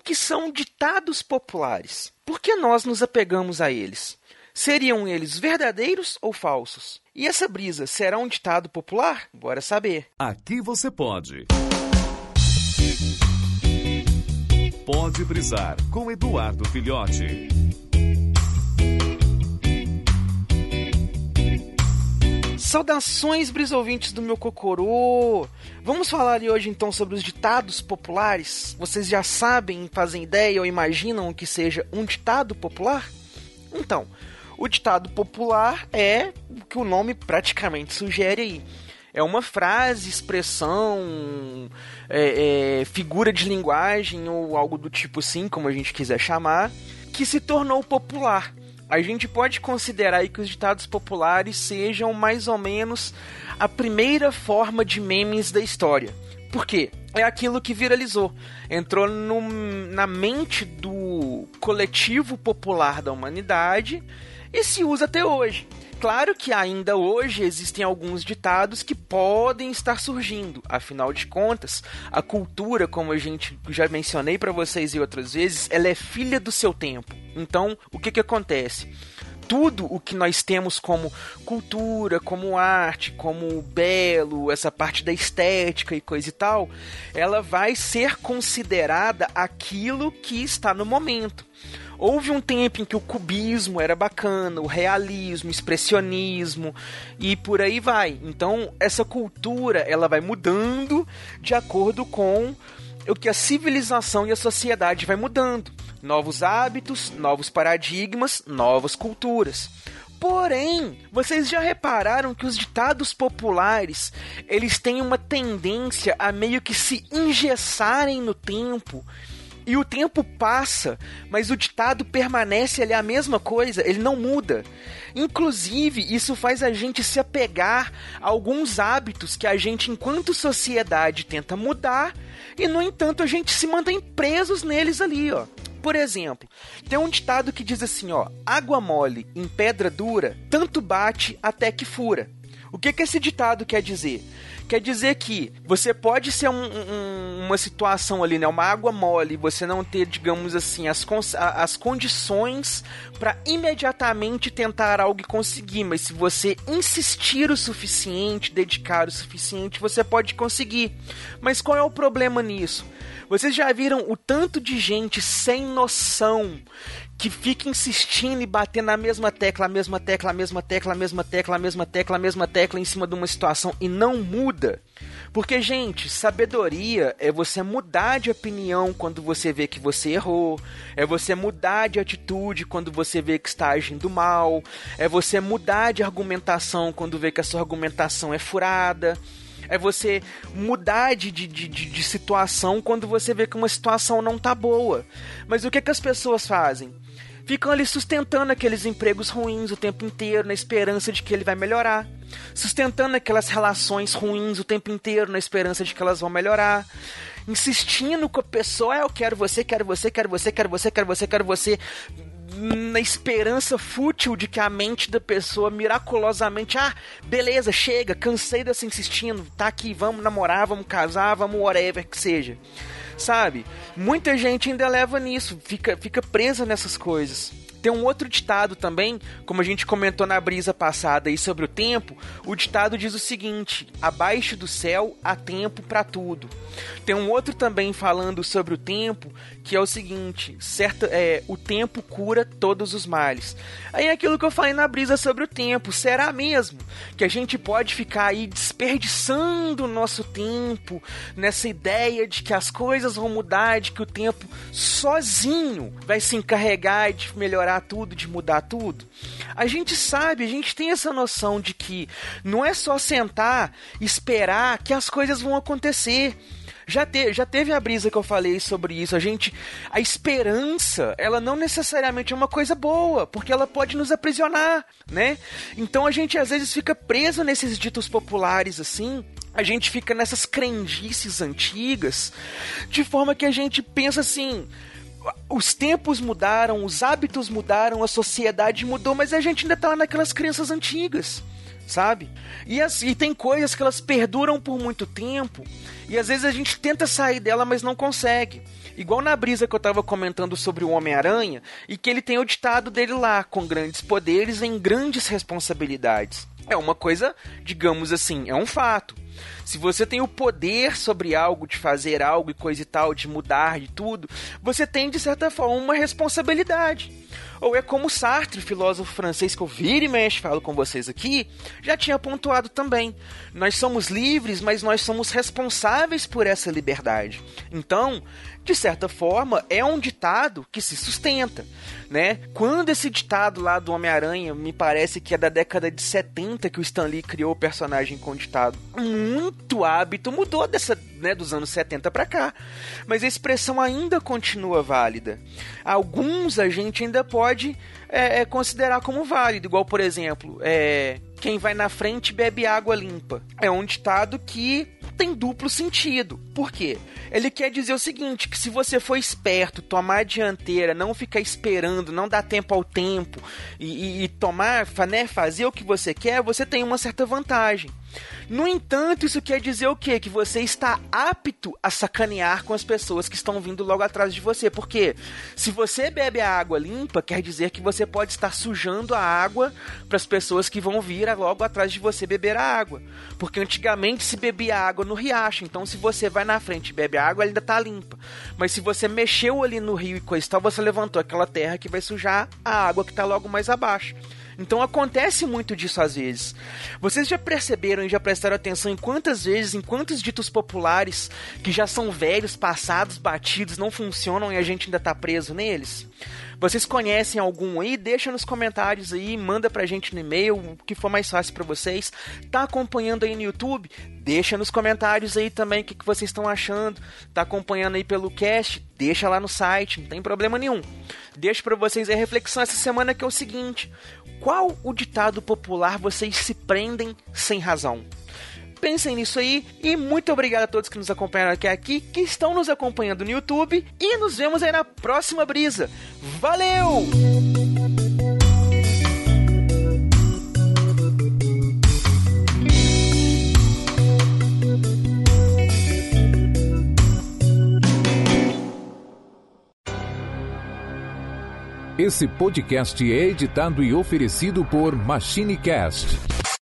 que são ditados populares? Por que nós nos apegamos a eles? Seriam eles verdadeiros ou falsos? E essa brisa será um ditado popular? Bora saber. Aqui você pode. Pode brisar com Eduardo Filhote. Saudações, brisouvintes do meu Cocorô! Vamos falar hoje então sobre os ditados populares. Vocês já sabem, fazem ideia ou imaginam que seja um ditado popular? Então, o ditado popular é o que o nome praticamente sugere aí. É uma frase, expressão, é, é, figura de linguagem ou algo do tipo assim, como a gente quiser chamar, que se tornou popular a gente pode considerar aí que os ditados populares sejam mais ou menos a primeira forma de memes da história. Por quê? É aquilo que viralizou. Entrou no, na mente do coletivo popular da humanidade e se usa até hoje. Claro que ainda hoje existem alguns ditados que podem estar surgindo. Afinal de contas, a cultura, como a gente já mencionei para vocês e outras vezes, ela é filha do seu tempo. Então, o que que acontece? tudo o que nós temos como cultura, como arte, como belo, essa parte da estética e coisa e tal, ela vai ser considerada aquilo que está no momento. Houve um tempo em que o cubismo era bacana, o realismo, o expressionismo e por aí vai. Então, essa cultura, ela vai mudando de acordo com o que a civilização e a sociedade vai mudando. Novos hábitos, novos paradigmas, novas culturas. Porém, vocês já repararam que os ditados populares, eles têm uma tendência a meio que se engessarem no tempo e o tempo passa, mas o ditado permanece ali a mesma coisa, ele não muda. Inclusive, isso faz a gente se apegar a alguns hábitos que a gente, enquanto sociedade, tenta mudar, e no entanto a gente se mantém presos neles ali, ó. Por exemplo, tem um ditado que diz assim, ó: água mole em pedra dura, tanto bate até que fura. O que, que esse ditado quer dizer? Quer dizer que você pode ser um, um, uma situação ali, né? Uma água mole, você não ter, digamos assim, as, as condições para imediatamente tentar algo e conseguir. Mas se você insistir o suficiente, dedicar o suficiente, você pode conseguir. Mas qual é o problema nisso? Vocês já viram o tanto de gente sem noção que fica insistindo e batendo na mesma tecla, a mesma tecla, a mesma tecla, a mesma tecla, a mesma tecla, a mesma tecla em cima de uma situação e não muda. Porque, gente, sabedoria é você mudar de opinião quando você vê que você errou, é você mudar de atitude quando você vê que está agindo mal, é você mudar de argumentação quando vê que a sua argumentação é furada é você mudar de, de, de, de, situação quando você vê que uma situação não tá boa. Mas o que, que as pessoas fazem? ficam ali sustentando aqueles empregos ruins o tempo inteiro, na esperança de que ele vai melhorar. Sustentando aquelas relações ruins o tempo inteiro, na esperança de que elas vão melhorar. Insistindo com a pessoa, ah, eu quero você, quero você, quero você, quero você, quero você, quero você. Na esperança fútil de que a mente da pessoa miraculosamente, ah, beleza, chega, cansei dessa insistindo, tá aqui, vamos namorar, vamos casar, vamos whatever que seja sabe? Muita gente ainda leva nisso, fica, fica presa nessas coisas. Tem um outro ditado também, como a gente comentou na brisa passada aí sobre o tempo, o ditado diz o seguinte: abaixo do céu há tempo para tudo. Tem um outro também falando sobre o tempo, que é o seguinte: certo, é, o tempo cura todos os males. Aí é aquilo que eu falei na brisa sobre o tempo, será mesmo que a gente pode ficar aí desperdiçando o nosso tempo nessa ideia de que as coisas vão mudar, de que o tempo sozinho vai se encarregar de melhorar tudo, de mudar tudo? A gente sabe, a gente tem essa noção de que não é só sentar, esperar que as coisas vão acontecer já, te, já teve a brisa que eu falei sobre isso. A gente. A esperança, ela não necessariamente é uma coisa boa, porque ela pode nos aprisionar, né? Então a gente às vezes fica preso nesses ditos populares assim. A gente fica nessas crendices antigas, de forma que a gente pensa assim os tempos mudaram, os hábitos mudaram, a sociedade mudou, mas a gente ainda tá lá naquelas crenças antigas sabe? E, as, e tem coisas que elas perduram por muito tempo e às vezes a gente tenta sair dela, mas não consegue. Igual na brisa que eu tava comentando sobre o Homem-Aranha e que ele tem o ditado dele lá: com grandes poderes vem grandes responsabilidades. É uma coisa, digamos assim, é um fato. Se você tem o poder sobre algo, de fazer algo e coisa e tal, de mudar de tudo, você tem, de certa forma, uma responsabilidade. Ou é como Sartre, filósofo francês que eu viro e mexe, falo com vocês aqui, já tinha pontuado também. Nós somos livres, mas nós somos responsáveis por essa liberdade. Então, de certa forma, é um ditado que se sustenta, né? Quando esse ditado lá do Homem-Aranha, me parece que é da década de 70 que o Stan Lee criou o personagem com ditado. Muito hábito mudou dessa, né, dos anos 70 para cá. Mas a expressão ainda continua válida. Alguns a gente ainda pode é, é, considerar como válido, igual por exemplo, é, quem vai na frente bebe água limpa. É um ditado que tem duplo sentido. Por quê? Ele quer dizer o seguinte: que se você for esperto, tomar a dianteira, não ficar esperando, não dar tempo ao tempo e, e, e tomar, né, fazer o que você quer, você tem uma certa vantagem. No entanto, isso quer dizer o quê? Que você está apto a sacanear com as pessoas que estão vindo logo atrás de você. Porque se você bebe a água limpa, quer dizer que você pode estar sujando a água para as pessoas que vão vir logo atrás de você beber a água. Porque antigamente se bebia água no riacho. Então, se você vai na frente e bebe a água, ela ainda está limpa. Mas se você mexeu ali no rio e coisa e tal, você levantou aquela terra que vai sujar a água que está logo mais abaixo. Então acontece muito disso às vezes. Vocês já perceberam e já prestaram atenção em quantas vezes, em quantos ditos populares que já são velhos, passados, batidos, não funcionam e a gente ainda tá preso neles? Vocês conhecem algum aí? Deixa nos comentários aí, manda pra gente no e-mail, o que for mais fácil para vocês. Tá acompanhando aí no YouTube? Deixa nos comentários aí também o que, que vocês estão achando. Tá acompanhando aí pelo cast? Deixa lá no site, não tem problema nenhum. Deixo para vocês a reflexão essa semana que é o seguinte: qual o ditado popular vocês se prendem sem razão? Pensem nisso aí e muito obrigado a todos que nos acompanharam até aqui, que estão nos acompanhando no YouTube e nos vemos aí na próxima brisa. Valeu! Esse podcast é editado e oferecido por MachineCast